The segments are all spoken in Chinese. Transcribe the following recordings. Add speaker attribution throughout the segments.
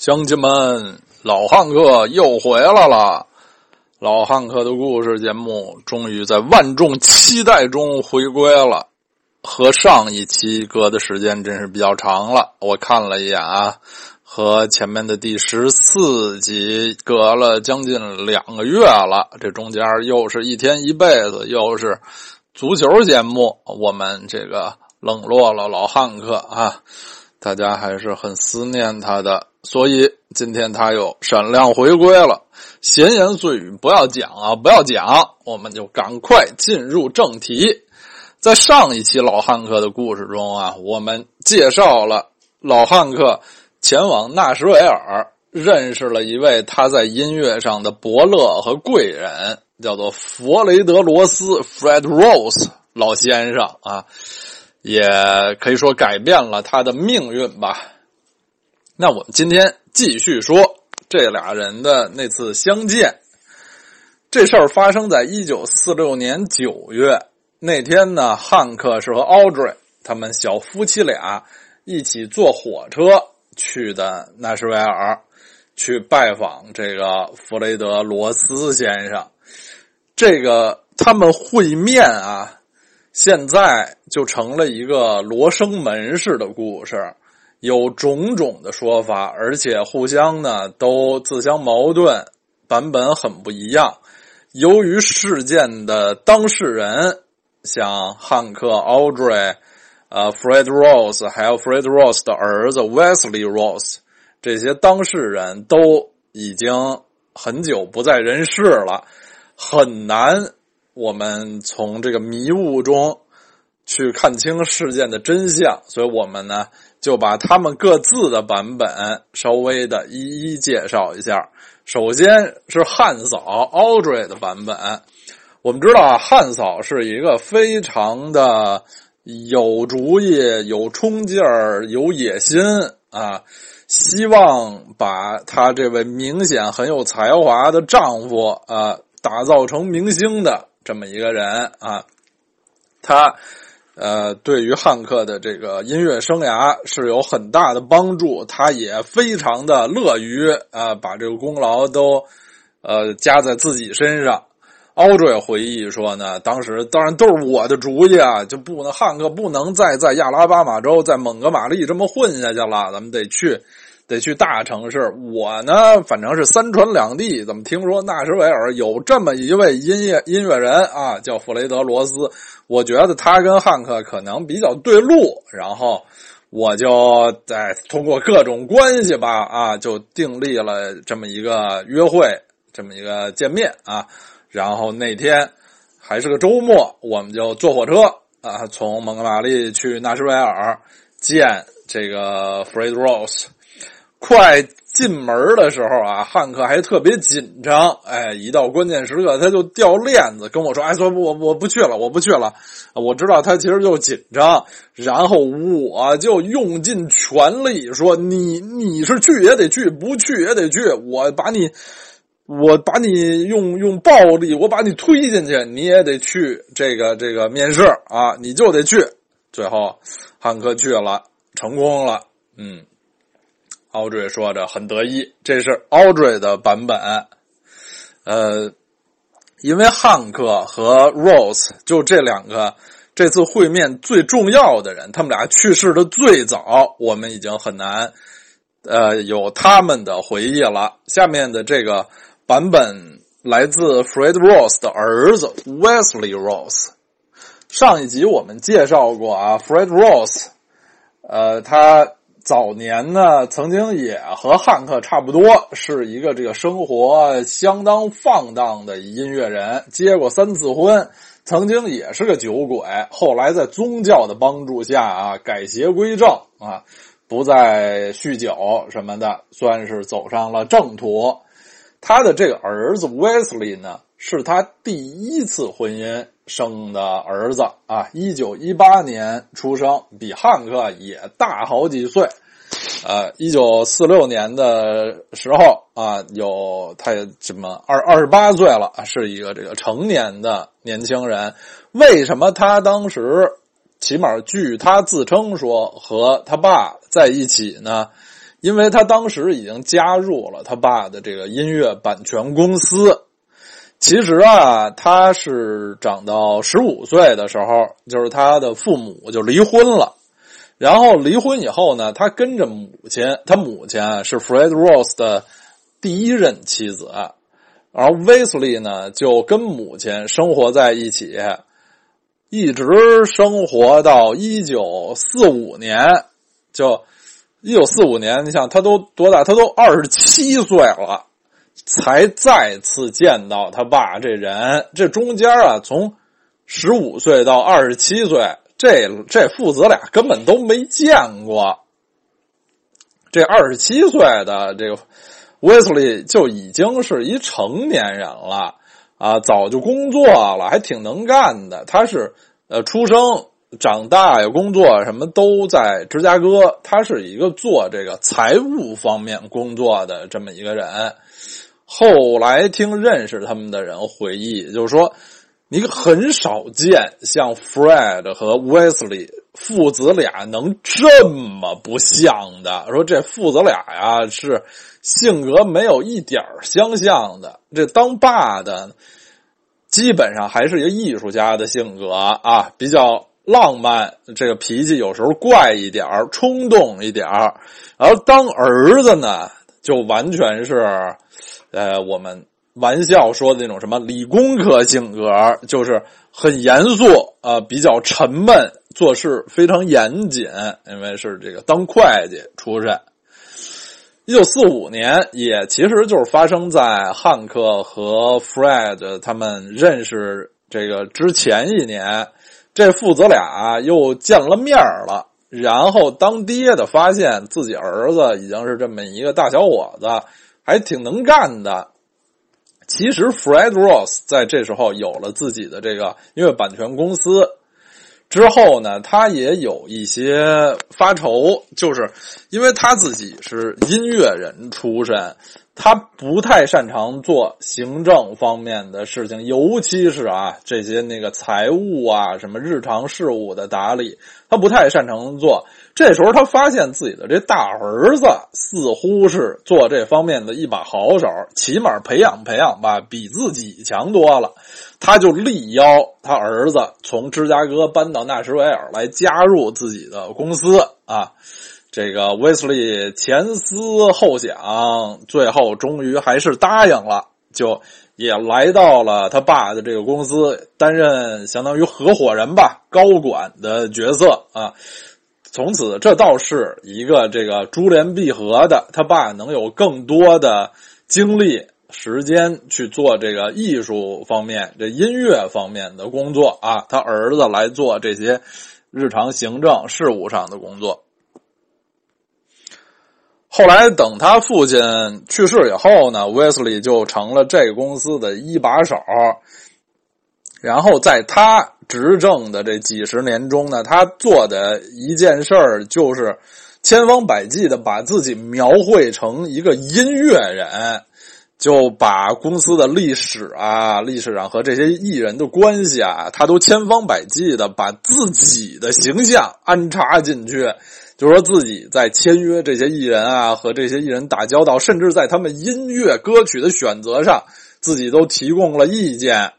Speaker 1: 乡亲们，老汉克又回来了。老汉克的故事节目终于在万众期待中回归了。和上一期隔的时间真是比较长了，我看了一眼啊，和前面的第十四集隔了将近两个月了。这中间又是一天一辈子，又是足球节目，我们这个冷落了老汉克啊。大家还是很思念他的，所以今天他又闪亮回归了。闲言碎语不要讲啊，不要讲，我们就赶快进入正题。在上一期老汉克的故事中啊，我们介绍了老汉克前往纳什维尔，认识了一位他在音乐上的伯乐和贵人，叫做弗雷德罗斯 （Fred Rose） 老先生啊。也可以说改变了他的命运吧。那我们今天继续说这俩人的那次相见。这事儿发生在一九四六年九月那天呢，汉克是和 Audrey 他们小夫妻俩一起坐火车去的纳什维尔，去拜访这个弗雷德罗斯先生。这个他们会面啊。现在就成了一个罗生门式的故事，有种种的说法，而且互相呢都自相矛盾，版本很不一样。由于事件的当事人，像汉克、Audrey、呃 Fred Rose，还有 Fred Rose 的儿子 Wesley Rose，这些当事人都已经很久不在人世了，很难。我们从这个迷雾中去看清事件的真相，所以我们呢就把他们各自的版本稍微的一一介绍一下。首先是汉嫂 Audrey 的版本。我们知道啊，汉嫂是一个非常的有主意、有冲劲儿、有野心啊，希望把她这位明显很有才华的丈夫啊打造成明星的。这么一个人啊，他呃，对于汉克的这个音乐生涯是有很大的帮助。他也非常的乐于啊，把这个功劳都呃加在自己身上。奥瑞回忆说呢，当时当然都是我的主意啊，就不能汉克不能再在亚拉巴马州在蒙哥马利这么混下去了，咱们得去。得去大城市，我呢，反正是三传两地。怎么听说纳什维尔有这么一位音乐音乐人啊，叫弗雷德罗斯？我觉得他跟汉克可能比较对路，然后我就在通过各种关系吧，啊，就订立了这么一个约会，这么一个见面啊。然后那天还是个周末，我们就坐火车啊，从蒙哥马利去纳什维尔见这个 Fred Rose。快进门的时候啊，汉克还特别紧张。哎，一到关键时刻，他就掉链子，跟我说：“哎，说我我不去了，我不去了。”我知道他其实就紧张，然后我就用尽全力说：“你你是去也得去，不去也得去。我把你，我把你用用暴力，我把你推进去，你也得去这个这个面试啊，你就得去。”最后，汉克去了，成功了。嗯。Audrey 说着很得意，这是 Audrey 的版本。呃，因为汉克和 Rose 就这两个这次会面最重要的人，他们俩去世的最早，我们已经很难呃有他们的回忆了。下面的这个版本来自 Fred Rose 的儿子 Wesley Rose。上一集我们介绍过啊，Fred Rose，呃，他。早年呢，曾经也和汉克差不多，是一个这个生活相当放荡的音乐人，结过三次婚，曾经也是个酒鬼，后来在宗教的帮助下啊，改邪归正啊，不再酗酒什么的，算是走上了正途。他的这个儿子 Wesley 呢，是他第一次婚姻生的儿子啊，一九一八年出生，比汉克也大好几岁。呃，一九四六年的时候啊，有他也什么二二十八岁了，是一个这个成年的年轻人。为什么他当时起码据他自称说和他爸在一起呢？因为他当时已经加入了他爸的这个音乐版权公司。其实啊，他是长到十五岁的时候，就是他的父母就离婚了。然后离婚以后呢，他跟着母亲，他母亲是 Fred Rose 的第一任妻子，而 Wesley 呢就跟母亲生活在一起，一直生活到一九四五年。就一九四五年，你想他都多大？他都二十七岁了，才再次见到他爸这人。这中间啊，从十五岁到二十七岁。这这父子俩根本都没见过。这二十七岁的这个威斯利就已经是一成年人了啊，早就工作了，还挺能干的。他是呃，出生、长大呀，工作什么都在芝加哥。他是一个做这个财务方面工作的这么一个人。后来听认识他们的人回忆，就是说。你很少见像 Fred 和 Wesley 父子俩能这么不像的。说这父子俩呀，是性格没有一点相像的。这当爸的基本上还是一个艺术家的性格啊，比较浪漫，这个脾气有时候怪一点冲动一点而当儿子呢，就完全是呃我们。玩笑说的那种什么理工科性格，就是很严肃啊，比较沉闷，做事非常严谨，因为是这个当会计出身。一九四五年，也其实就是发生在汉克和 Fred 他们认识这个之前一年，这父子俩又见了面了。然后当爹的发现自己儿子已经是这么一个大小伙子，还挺能干的。其实，Fred Ross 在这时候有了自己的这个音乐版权公司之后呢，他也有一些发愁，就是因为他自己是音乐人出身。他不太擅长做行政方面的事情，尤其是啊这些那个财务啊什么日常事务的打理，他不太擅长做。这时候他发现自己的这大儿子似乎是做这方面的一把好手，起码培养培养吧，比自己强多了。他就力邀他儿子从芝加哥搬到纳什维尔来加入自己的公司啊。这个威斯利前思后想，最后终于还是答应了，就也来到了他爸的这个公司，担任相当于合伙人吧，高管的角色啊。从此，这倒是一个这个珠联璧合的，他爸能有更多的精力、时间去做这个艺术方面、这音乐方面的工作啊，他儿子来做这些日常行政事务上的工作。后来等他父亲去世以后呢，威斯利就成了这个公司的一把手。然后在他执政的这几十年中呢，他做的一件事儿就是千方百计的把自己描绘成一个音乐人，就把公司的历史啊、历史上和这些艺人的关系啊，他都千方百计的把自己的形象安插进去。就说自己在签约这些艺人啊，和这些艺人打交道，甚至在他们音乐歌曲的选择上，自己都提供了意见。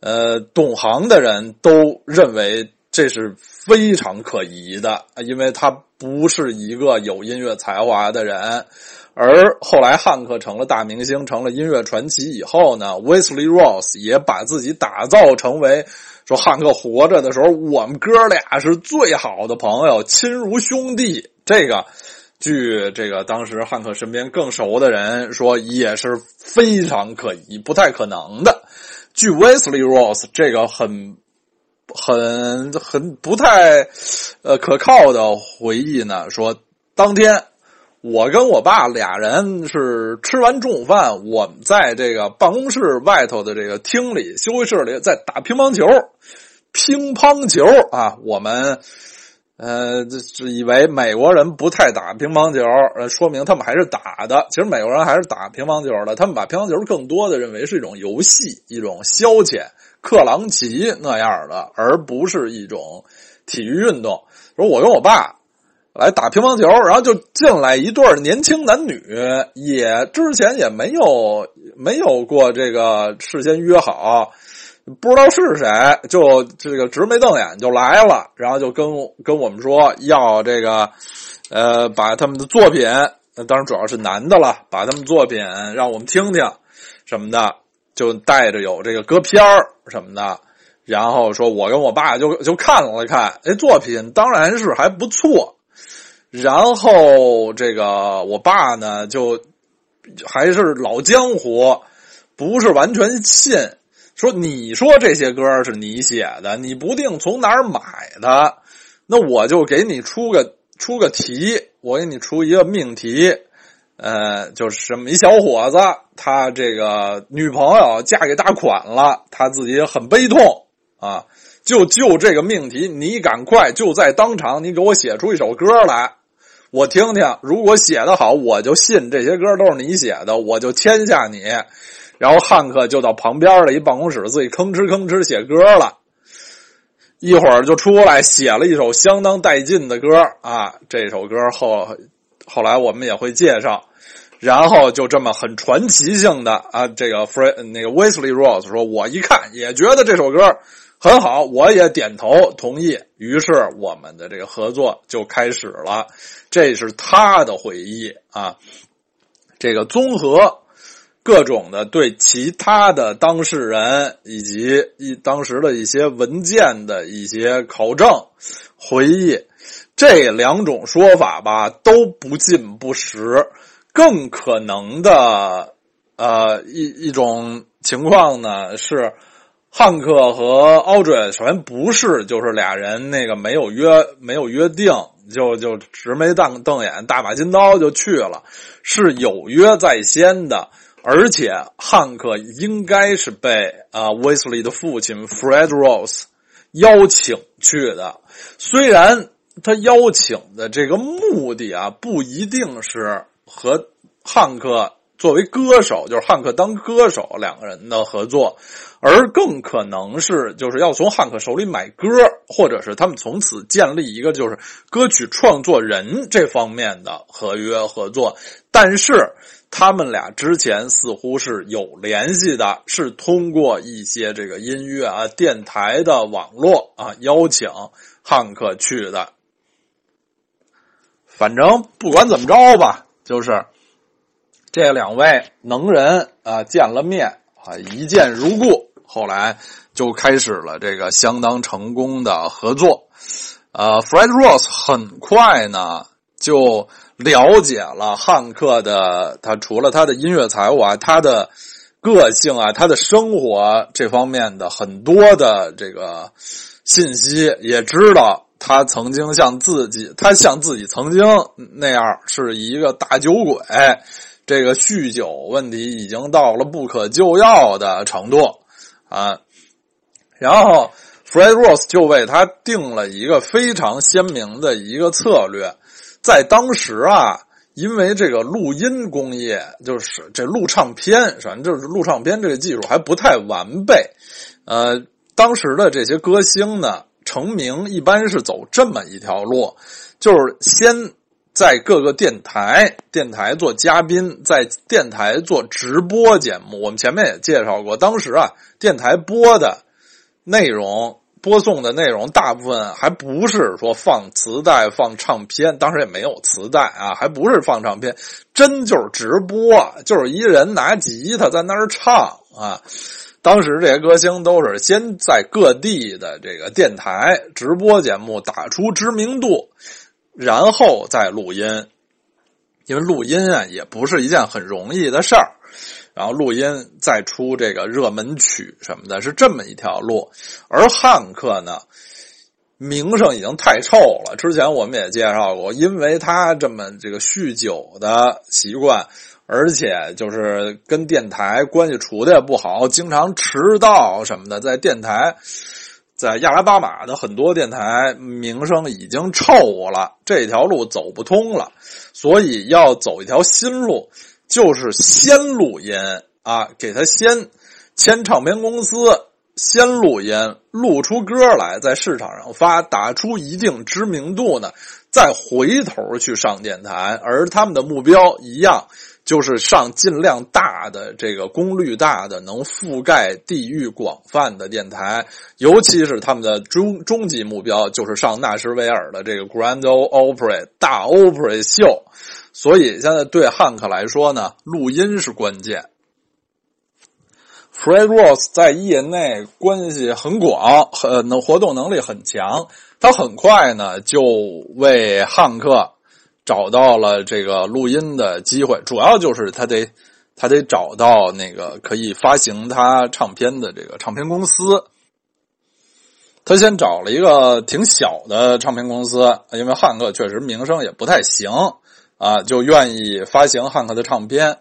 Speaker 1: 呃，懂行的人都认为这是非常可疑的，因为他不是一个有音乐才华的人。而后来汉克成了大明星，成了音乐传奇以后呢，Wesley Ross 也把自己打造成为。说汉克活着的时候，我们哥俩是最好的朋友，亲如兄弟。这个，据这个当时汉克身边更熟的人说，也是非常可疑、不太可能的。据 Wesley Ross 这个很、很、很不太呃可靠的回忆呢，说当天。我跟我爸俩人是吃完中午饭，我们在这个办公室外头的这个厅里、休息室里在打乒乓球。乒乓球啊，我们呃是以为美国人不太打乒乓球，说明他们还是打的。其实美国人还是打乒乓球的，他们把乒乓球更多的认为是一种游戏、一种消遣、克朗奇那样的，而不是一种体育运动。说我跟我爸。来打乒乓球，然后就进来一对年轻男女，也之前也没有没有过这个事先约好，不知道是谁，就这个直眉瞪眼就来了，然后就跟跟我们说要这个，呃，把他们的作品，当然主要是男的了，把他们作品让我们听听什么的，就带着有这个歌片儿什么的，然后说我跟我爸就就看了看，哎，作品当然是还不错。然后这个我爸呢，就还是老江湖，不是完全信。说你说这些歌是你写的，你不定从哪儿买的，那我就给你出个出个题，我给你出一个命题，呃，就是什么一小伙子，他这个女朋友嫁给大款了，他自己很悲痛啊，就就这个命题，你赶快就在当场，你给我写出一首歌来。我听听，如果写的好，我就信这些歌都是你写的，我就签下你。然后汉克就到旁边的一办公室，自己吭哧吭哧写歌了。一会儿就出来写了一首相当带劲的歌啊！这首歌后后来我们也会介绍。然后就这么很传奇性的啊，这个 Fre 那个 Wesley Rose 说，我一看也觉得这首歌。很好，我也点头同意。于是我们的这个合作就开始了。这是他的回忆啊，这个综合各种的对其他的当事人以及一当时的一些文件的一些考证回忆，这两种说法吧都不尽不实。更可能的呃一一种情况呢是。汉克和 Audrey 首先不是，就是俩人那个没有约，没有约定，就就直眉瞪瞪眼，大把金刀就去了，是有约在先的。而且汉克应该是被啊威斯利的父亲 Fred Rose 邀请去的，虽然他邀请的这个目的啊不一定是和汉克。作为歌手，就是汉克当歌手两个人的合作，而更可能是就是要从汉克手里买歌，或者是他们从此建立一个就是歌曲创作人这方面的合约合作。但是他们俩之前似乎是有联系的，是通过一些这个音乐啊、电台的网络啊邀请汉克去的。反正不管怎么着吧，就是。这两位能人啊见了面啊一见如故，后来就开始了这个相当成功的合作。呃，Fred Ross 很快呢就了解了汉克的他除了他的音乐才华，他的个性啊，他的生活这方面的很多的这个信息，也知道他曾经像自己，他像自己曾经那样是一个大酒鬼。这个酗酒问题已经到了不可救药的程度啊！然后，Fred Rose 就为他定了一个非常鲜明的一个策略。在当时啊，因为这个录音工业，就是这录唱片，反正就是录唱片这个技术还不太完备。呃，当时的这些歌星呢，成名一般是走这么一条路，就是先。在各个电台，电台做嘉宾，在电台做直播节目。我们前面也介绍过，当时啊，电台播的内容、播送的内容，大部分还不是说放磁带、放唱片，当时也没有磁带啊，还不是放唱片，真就是直播，就是一人拿吉他在那儿唱啊。当时这些歌星都是先在各地的这个电台直播节目打出知名度。然后再录音，因为录音啊也不是一件很容易的事儿。然后录音再出这个热门曲什么的，是这么一条路。而汉克呢，名声已经太臭了。之前我们也介绍过，因为他这么这个酗酒的习惯，而且就是跟电台关系处的也不好，经常迟到什么的，在电台。在亚拉巴马的很多电台名声已经臭了，这条路走不通了，所以要走一条新路，就是先录音啊，给他先签唱片公司，先录音，录出歌来，在市场上发，打出一定知名度呢，再回头去上电台，而他们的目标一样。就是上尽量大的这个功率大的能覆盖地域广泛的电台，尤其是他们的终终极目标就是上纳什维尔的这个 Grand Opera 大 Opera 秀。所以现在对汉克来说呢，录音是关键。Fred Ross 在业内关系很广，很能活动能力很强，他很快呢就为汉克。找到了这个录音的机会，主要就是他得他得找到那个可以发行他唱片的这个唱片公司。他先找了一个挺小的唱片公司，因为汉克确实名声也不太行啊，就愿意发行汉克的唱片。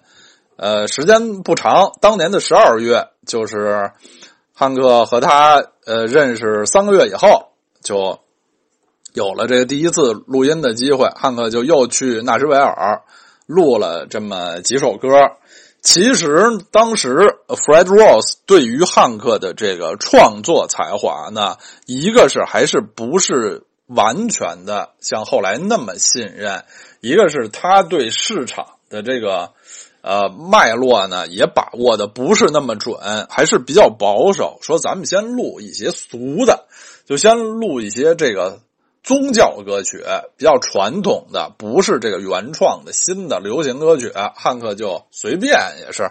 Speaker 1: 呃，时间不长，当年的十二月，就是汉克和他呃认识三个月以后就。有了这个第一次录音的机会，汉克就又去纳什维尔录了这么几首歌。其实当时 Fred Ross 对于汉克的这个创作才华呢，一个是还是不是完全的像后来那么信任，一个是他对市场的这个呃脉络呢也把握的不是那么准，还是比较保守。说咱们先录一些俗的，就先录一些这个。宗教歌曲比较传统的，不是这个原创的新的流行歌曲，汉克就随便也是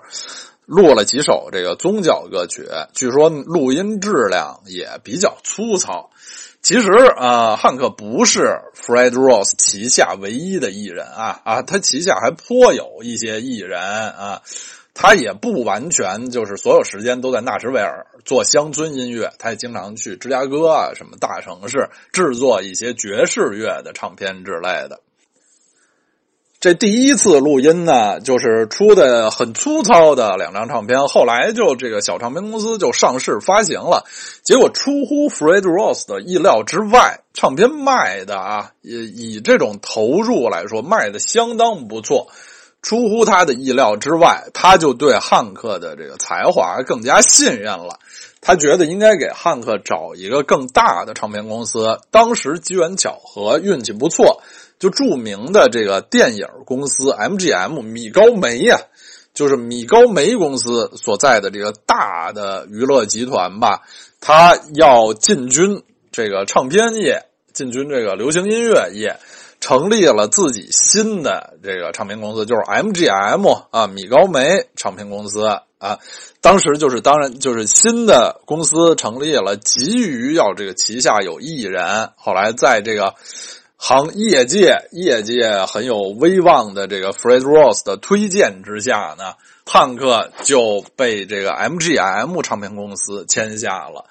Speaker 1: 录了几首这个宗教歌曲。据说录音质量也比较粗糙。其实啊，汉克不是 Fred Ross 旗下唯一的艺人啊啊，他旗下还颇有一些艺人啊。他也不完全就是所有时间都在纳什维尔做乡村音乐，他也经常去芝加哥啊什么大城市制作一些爵士乐的唱片之类的。这第一次录音呢，就是出的很粗糙的两张唱片，后来就这个小唱片公司就上市发行了，结果出乎 Fred Ross 的意料之外，唱片卖的啊，以以这种投入来说，卖的相当不错。出乎他的意料之外，他就对汉克的这个才华更加信任了。他觉得应该给汉克找一个更大的唱片公司。当时机缘巧合，运气不错，就著名的这个电影公司 MGM 米高梅呀，就是米高梅公司所在的这个大的娱乐集团吧，他要进军这个唱片业，进军这个流行音乐业。成立了自己新的这个唱片公司，就是 MGM 啊，米高梅唱片公司啊。当时就是当然就是新的公司成立了，急于要这个旗下有艺人。后来在这个行业界业界很有威望的这个 Fred Ross 的推荐之下呢，汉克就被这个 MGM 唱片公司签下了。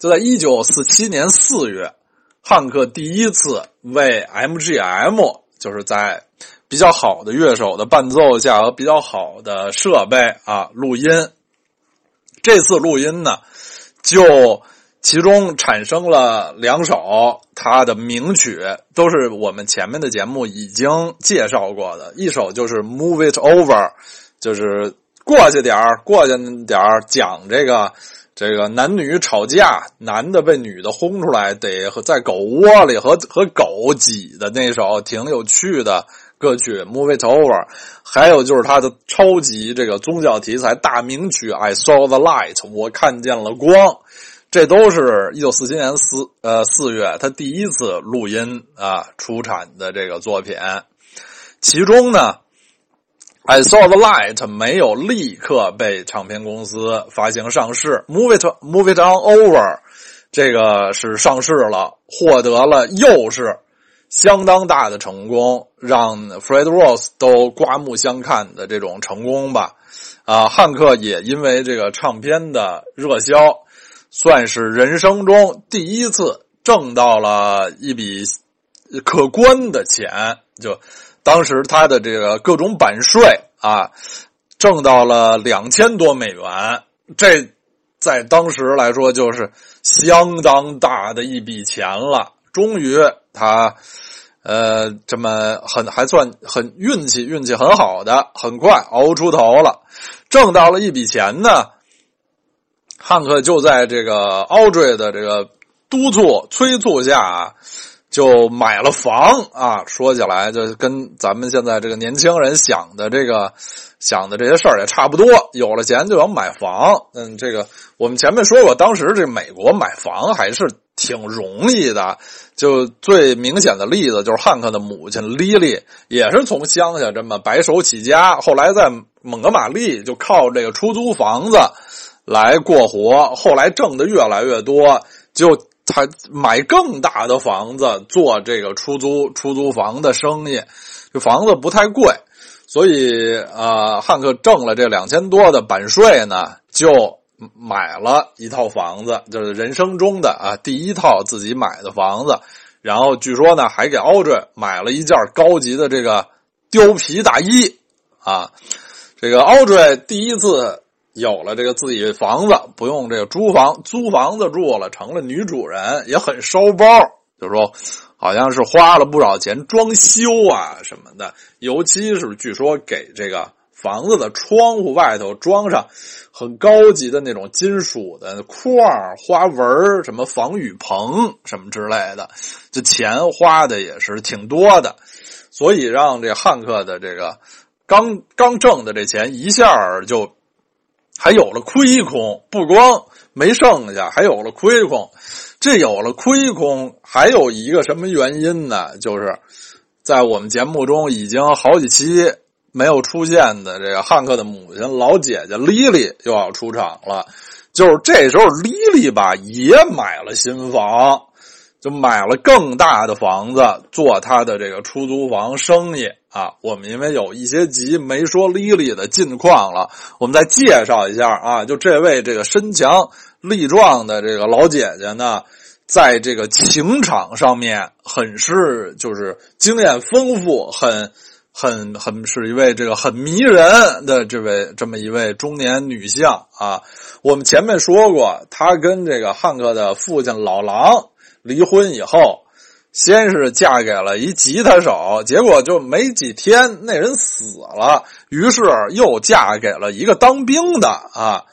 Speaker 1: 就在一九四七年四月。汉克第一次为 MGM，就是在比较好的乐手的伴奏下和比较好的设备啊录音。这次录音呢，就其中产生了两首他的名曲，都是我们前面的节目已经介绍过的。一首就是《Move It Over》，就是过去点儿，过去点儿，讲这个。这个男女吵架，男的被女的轰出来，得在狗窝里和和狗挤的那首挺有趣的歌曲《Move It Over》，还有就是他的超级这个宗教题材大名曲《I Saw the Light》，我看见了光，这都是一九四七年四呃四月他第一次录音啊出产的这个作品，其中呢。I saw the light 没有立刻被唱片公司发行上市，Move it, Move it on over，这个是上市了，获得了又是相当大的成功，让 Fred Ross 都刮目相看的这种成功吧。啊，汉克也因为这个唱片的热销，算是人生中第一次挣到了一笔可观的钱，就。当时他的这个各种版税啊，挣到了两千多美元，这在当时来说就是相当大的一笔钱了。终于他，呃，这么很还算很运气，运气很好的，很快熬出头了，挣到了一笔钱呢。汉克就在这个 Audrey 的这个督促催促下。就买了房啊。说起来，就跟咱们现在这个年轻人想的这个想的这些事儿也差不多。有了钱就要买房。嗯，这个我们前面说过，当时这美国买房还是挺容易的。就最明显的例子就是汉克的母亲莉莉，也是从乡下这么白手起家，后来在蒙哥马利就靠这个出租房子来过活，后来挣的越来越多，就他买更大的房子做这个出租出租房的生意，这房子不太贵，所以啊，汉克挣了这两千多的版税呢，就。买了一套房子，就是人生中的啊第一套自己买的房子，然后据说呢还给奥瑞买了一件高级的这个貂皮大衣啊。这个奥瑞第一次有了这个自己房子，不用这个租房租房子住了，成了女主人，也很烧包。就说好像是花了不少钱装修啊什么的，尤其是据说给这个。房子的窗户外头装上很高级的那种金属的框、花纹什么防雨棚什么之类的，这钱花的也是挺多的，所以让这汉克的这个刚刚挣的这钱一下就还有了亏空，不光没剩下，还有了亏空。这有了亏空，还有一个什么原因呢？就是在我们节目中已经好几期。没有出现的这个汉克的母亲老姐姐莉莉又要出场了，就是这时候莉莉吧也买了新房，就买了更大的房子做她的这个出租房生意啊。我们因为有一些集没说莉莉的近况了，我们再介绍一下啊。就这位这个身强力壮的这个老姐姐呢，在这个情场上面很是就是经验丰富，很。很很是一位这个很迷人的这位这么一位中年女性啊，我们前面说过，她跟这个汉克的父亲老狼离婚以后，先是嫁给了一吉他手，结果就没几天那人死了，于是又嫁给了一个当兵的啊，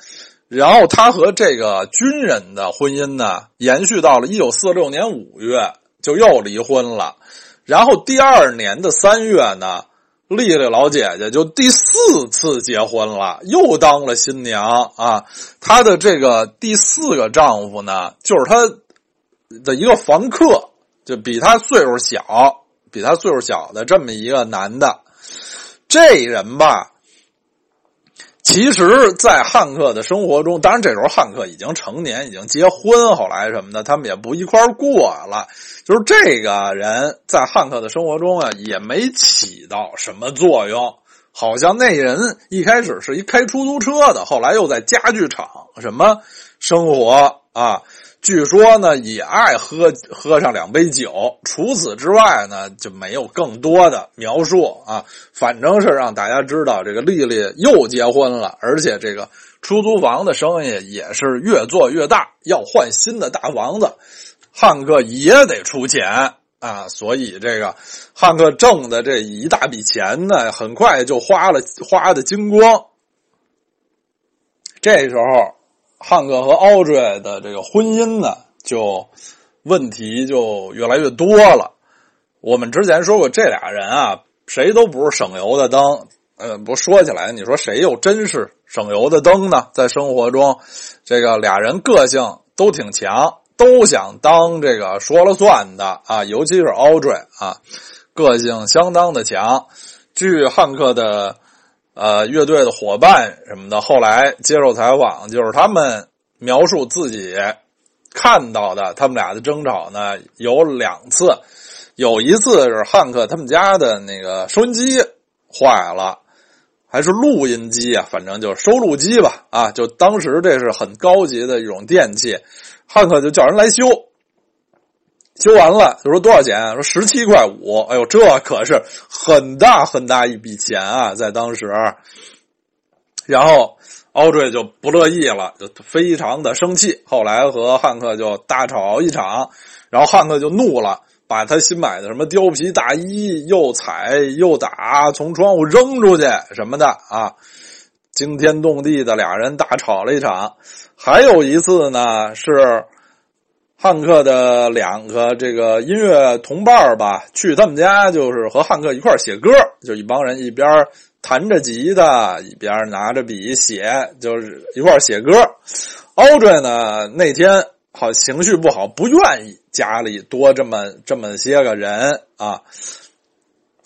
Speaker 1: 然后她和这个军人的婚姻呢，延续到了一九四六年五月就又离婚了，然后第二年的三月呢。丽丽老姐姐就第四次结婚了，又当了新娘啊！她的这个第四个丈夫呢，就是她的一个房客，就比他岁数小，比他岁数小的这么一个男的。这人吧，其实，在汉克的生活中，当然这时候汉克已经成年，已经结婚，后来什么的，他们也不一块过了。就是这个人在汉克的生活中啊，也没起到什么作用。好像那人一开始是一开出租车的，后来又在家具厂什么生活啊。据说呢，也爱喝喝上两杯酒。除此之外呢，就没有更多的描述啊。反正是让大家知道，这个丽丽又结婚了，而且这个出租房的生意也是越做越大，要换新的大房子。汉克也得出钱啊，所以这个汉克挣的这一大笔钱呢，很快就花了，花的精光。这时候，汉克和奥瑞的这个婚姻呢，就问题就越来越多了。我们之前说过，这俩人啊，谁都不是省油的灯。呃，不说起来，你说谁又真是省油的灯呢？在生活中，这个俩人个性都挺强。都想当这个说了算的啊，尤其是 Audrey 啊，个性相当的强。据汉克的呃乐队的伙伴什么的后来接受采访，就是他们描述自己看到的他们俩的争吵呢，有两次，有一次是汉克他们家的那个收音机坏了，还是录音机啊，反正就是收录机吧啊，就当时这是很高级的一种电器。汉克就叫人来修，修完了就说多少钱？说十七块五。哎呦，这可是很大很大一笔钱啊，在当时。然后奥瑞就不乐意了，就非常的生气。后来和汉克就大吵一场，然后汉克就怒了，把他新买的什么貂皮大衣又踩又打，从窗户扔出去什么的啊，惊天动地的俩人大吵了一场。还有一次呢，是汉克的两个这个音乐同伴吧，去他们家就是和汉克一块写歌，就一帮人一边弹着吉他，一边拿着笔写，就是一块写歌。Audrey 呢那天好情绪不好，不愿意家里多这么这么些个人啊。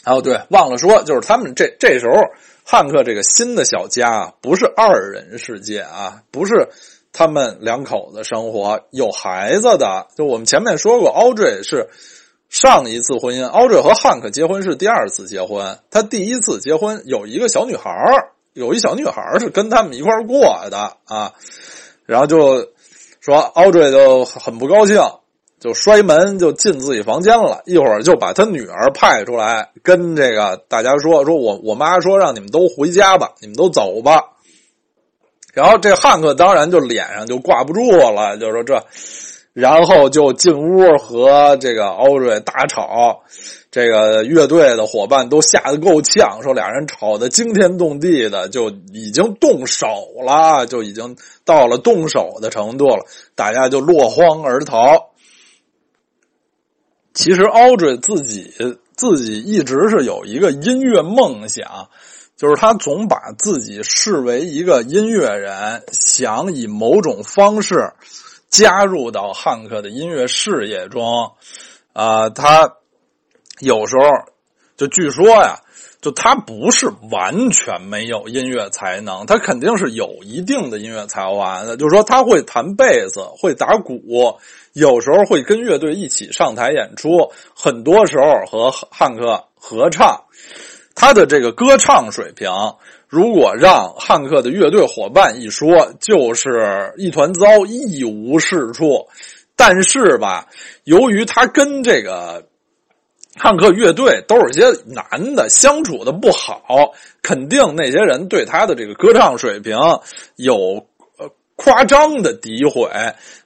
Speaker 1: 哦，对，忘了说，就是他们这这时候汉克这个新的小家不是二人世界啊，不是。他们两口子生活有孩子的，就我们前面说过，Audrey 是上一次婚姻，Audrey 和汉克结婚是第二次结婚。他第一次结婚有一个小女孩有一小女孩是跟他们一块过的啊。然后就说 Audrey 就很不高兴，就摔门就进自己房间了，一会儿就把他女儿派出来跟这个大家说，说我我妈说让你们都回家吧，你们都走吧。然后这汉克当然就脸上就挂不住了，就说这，然后就进屋和这个奥瑞大吵，这个乐队的伙伴都吓得够呛，说俩人吵得惊天动地的，就已经动手了，就已经到了动手的程度了，大家就落荒而逃。其实奥瑞自己自己一直是有一个音乐梦想。就是他总把自己视为一个音乐人，想以某种方式加入到汉克的音乐事业中。啊，他有时候就据说呀，就他不是完全没有音乐才能，他肯定是有一定的音乐才华的。就是说，他会弹贝斯，会打鼓，有时候会跟乐队一起上台演出，很多时候和汉克合唱。他的这个歌唱水平，如果让汉克的乐队伙伴一说，就是一团糟，一无是处。但是吧，由于他跟这个汉克乐队都是些男的，相处的不好，肯定那些人对他的这个歌唱水平有呃夸张的诋毁。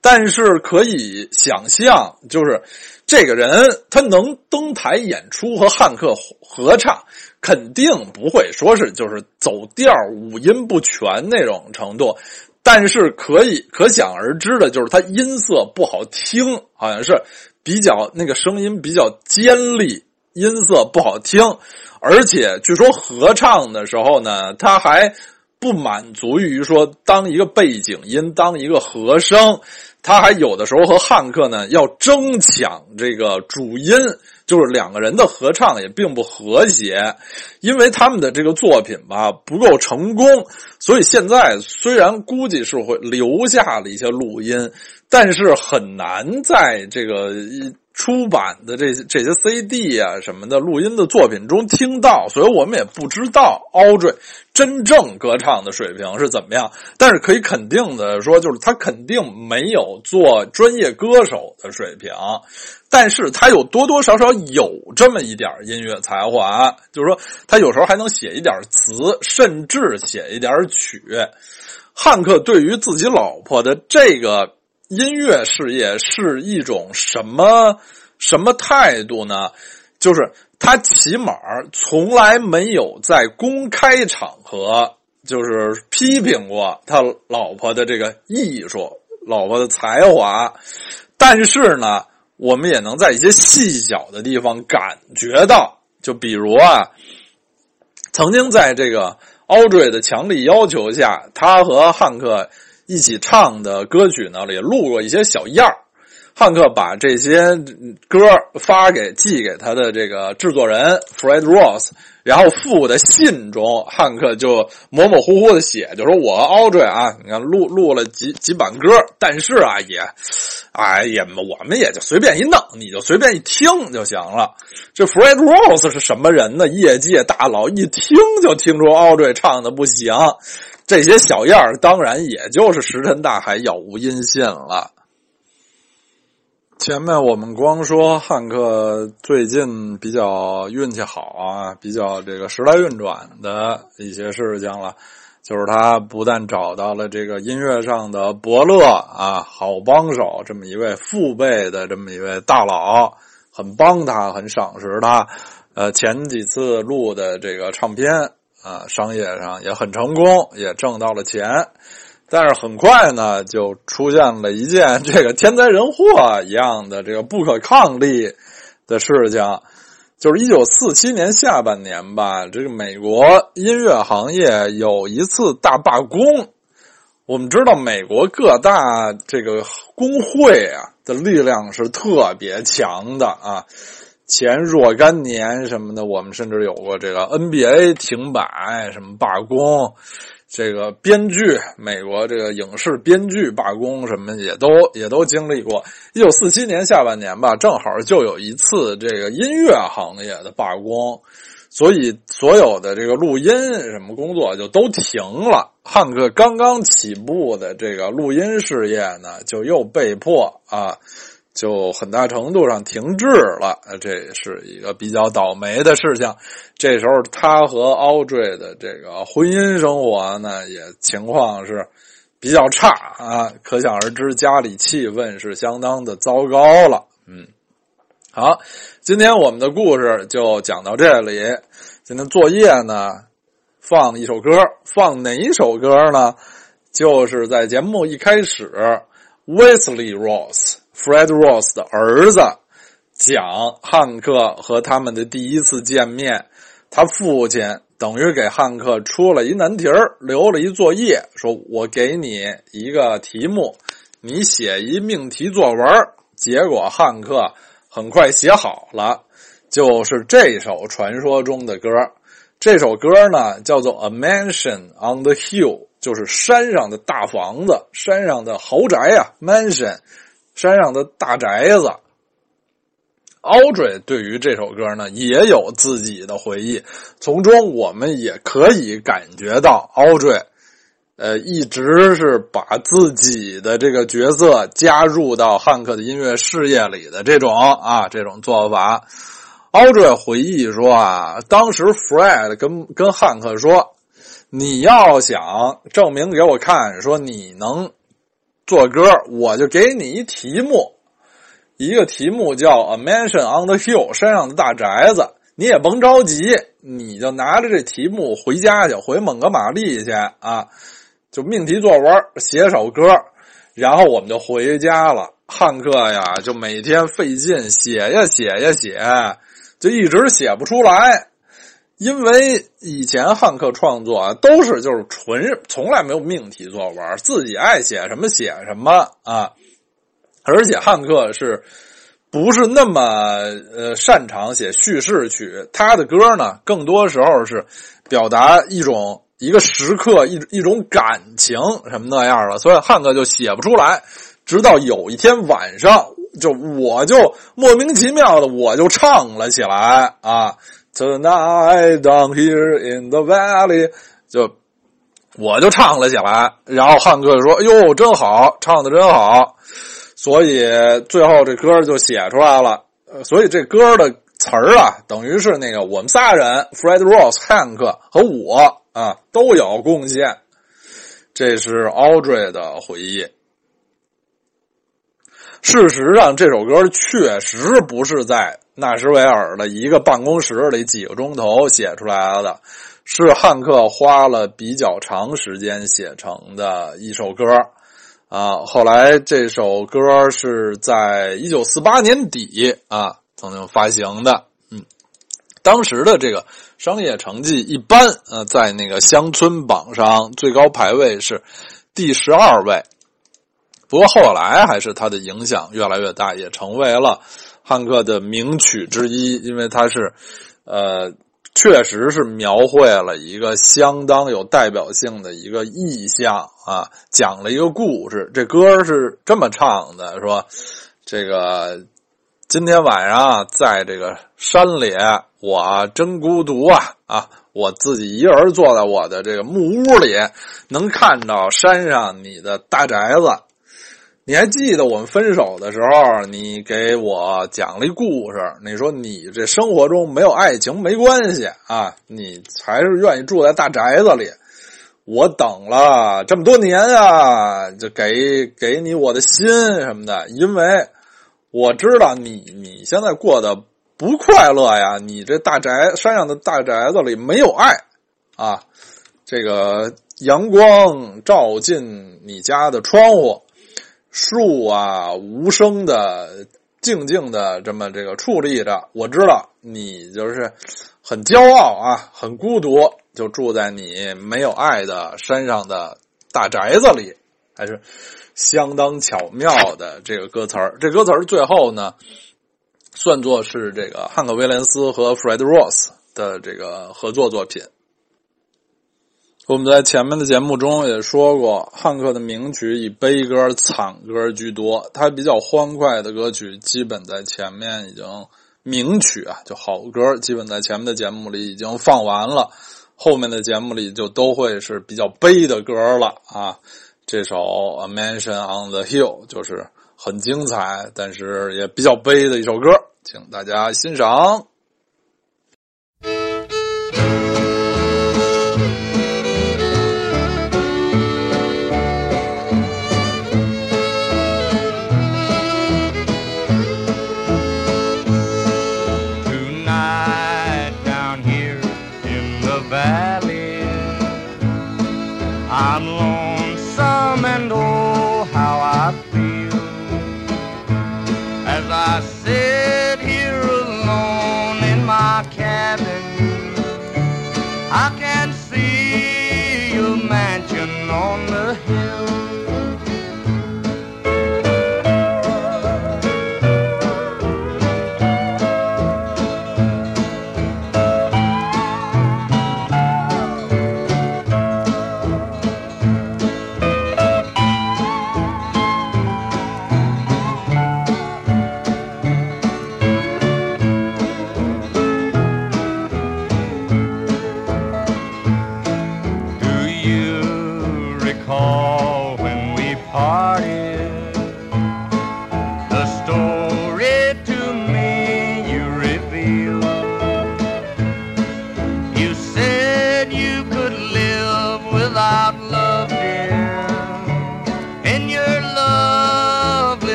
Speaker 1: 但是可以想象，就是这个人他能登台演出和汉克合唱。肯定不会说是就是走调五音不全那种程度，但是可以可想而知的就是他音色不好听，好像是比较那个声音比较尖利，音色不好听，而且据说合唱的时候呢，他还不满足于说当一个背景音，当一个和声，他还有的时候和汉克呢要争抢这个主音。就是两个人的合唱也并不和谐，因为他们的这个作品吧不够成功，所以现在虽然估计是会留下了一些录音，但是很难在这个。出版的这些这些 CD 啊什么的录音的作品中听到，所以我们也不知道 Audrey 真正歌唱的水平是怎么样。但是可以肯定的说，就是他肯定没有做专业歌手的水平，但是他有多多少少有这么一点音乐才华，就是说他有时候还能写一点词，甚至写一点曲。汉克对于自己老婆的这个。音乐事业是一种什么什么态度呢？就是他起码从来没有在公开场合就是批评过他老婆的这个艺术、老婆的才华，但是呢，我们也能在一些细小的地方感觉到，就比如啊，曾经在这个 Audrey 的强力要求下，他和汉克。一起唱的歌曲呢，也录过一些小样儿。汉克把这些歌发给寄给他的这个制作人 Fred Ross，然后附的信中，汉克就模模糊糊的写，就说我 Audrey 啊，你看录录了几几版歌，但是啊也，哎也我们也就随便一弄，你就随便一听就行了。这 Fred Ross 是什么人呢？业界大佬，一听就听出 Audrey 唱的不行。这些小样儿当然也就是石沉大海、杳无音信了。前面我们光说汉克最近比较运气好啊，比较这个时来运转的一些事情了，就是他不但找到了这个音乐上的伯乐啊，好帮手，这么一位父辈的这么一位大佬，很帮他，很赏识他。呃，前几次录的这个唱片。啊，商业上也很成功，也挣到了钱，但是很快呢，就出现了一件这个天灾人祸一样的这个不可抗力的事情，就是一九四七年下半年吧，这个美国音乐行业有一次大罢工。我们知道，美国各大这个工会啊的力量是特别强的啊。前若干年什么的，我们甚至有过这个 NBA 停摆，什么罢工，这个编剧，美国这个影视编剧罢工什么也都也都经历过。一九四七年下半年吧，正好就有一次这个音乐行业的罢工，所以所有的这个录音什么工作就都停了。汉克刚刚起步的这个录音事业呢，就又被迫啊。就很大程度上停滞了，这是一个比较倒霉的事情。这时候，他和 Audrey 的这个婚姻生活呢，也情况是比较差啊，可想而知，家里气氛是相当的糟糕了。嗯，好，今天我们的故事就讲到这里。今天作业呢，放一首歌，放哪一首歌呢？就是在节目一开始，Wesley Ross。Fred Ross 的儿子讲汉克和他们的第一次见面，他父亲等于给汉克出了一难题儿，留了一作业，说我给你一个题目，你写一命题作文。结果汉克很快写好了，就是这首传说中的歌。这首歌呢叫做《A Mansion on the Hill》，就是山上的大房子，山上的豪宅呀，Mansion。山上的大宅子，Audrey 对于这首歌呢也有自己的回忆，从中我们也可以感觉到 Audrey，呃，一直是把自己的这个角色加入到汉克的音乐事业里的这种啊这种做法。Audrey 回忆说啊，当时 Fred 跟跟汉克说，你要想证明给我看，说你能。做歌，我就给你一题目，一个题目叫《A Mansion on the Hill》山上的大宅子。你也甭着急，你就拿着这题目回家去，回蒙哥马利去啊，就命题作文，写首歌，然后我们就回家了。汉克呀，就每天费劲写呀写呀写，就一直写不出来。因为以前汉克创作啊，都是就是纯，从来没有命题作文，自己爱写什么写什么啊。而且汉克是不是那么呃擅长写叙事曲？他的歌呢，更多时候是表达一种一个时刻一一种感情什么那样的，所以汉克就写不出来。直到有一天晚上，就我就莫名其妙的我就唱了起来啊。Tonight down here in the valley，就我就唱了起来，然后汉克说：“哎呦，真好，唱的真好。”所以最后这歌就写出来了。所以这歌的词儿啊，等于是那个我们仨人，Fred Ross、汉克和我啊都有贡献。这是 Audrey 的回忆。事实上，这首歌确实不是在。纳什维尔的一个办公室里几个钟头写出来的，是汉克花了比较长时间写成的一首歌啊。后来这首歌是在一九四八年底啊曾经发行的。嗯，当时的这个商业成绩一般，呃，在那个乡村榜上最高排位是第十二位。不过后来还是他的影响越来越大，也成为了。汉克的名曲之一，因为它是，呃，确实是描绘了一个相当有代表性的一个意象啊，讲了一个故事。这歌是这么唱的：说，这个今天晚上在这个山里，我真孤独啊啊！我自己一个人坐在我的这个木屋里，能看到山上你的大宅子。你还记得我们分手的时候，你给我讲了一故事。你说你这生活中没有爱情没关系啊，你还是愿意住在大宅子里。我等了这么多年啊，就给给你我的心什么的，因为我知道你你现在过得不快乐呀。你这大宅山上的大宅子里没有爱啊，这个阳光照进你家的窗户，树啊无声的、静静的这么这个矗立着。我知道你就是很骄傲啊，很孤独，就住在你没有爱的山上的大宅子里，还是相当巧妙的这个歌词儿。这歌词儿最后呢，算作是这个汉克·威廉斯和 Fred Ross 的这个合作作品。我们在前面的节目中也说过，汉克的名曲以悲歌、惨歌居多。他比较欢快的歌曲，基本在前面已经名曲啊，就好歌，基本在前面的节目里已经放完了。后面的节目里就都会是比较悲的歌了啊。这首《A Mansion on the Hill》就是很精彩，但是也比较悲的一首歌，请大家欣赏。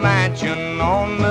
Speaker 2: mansion on the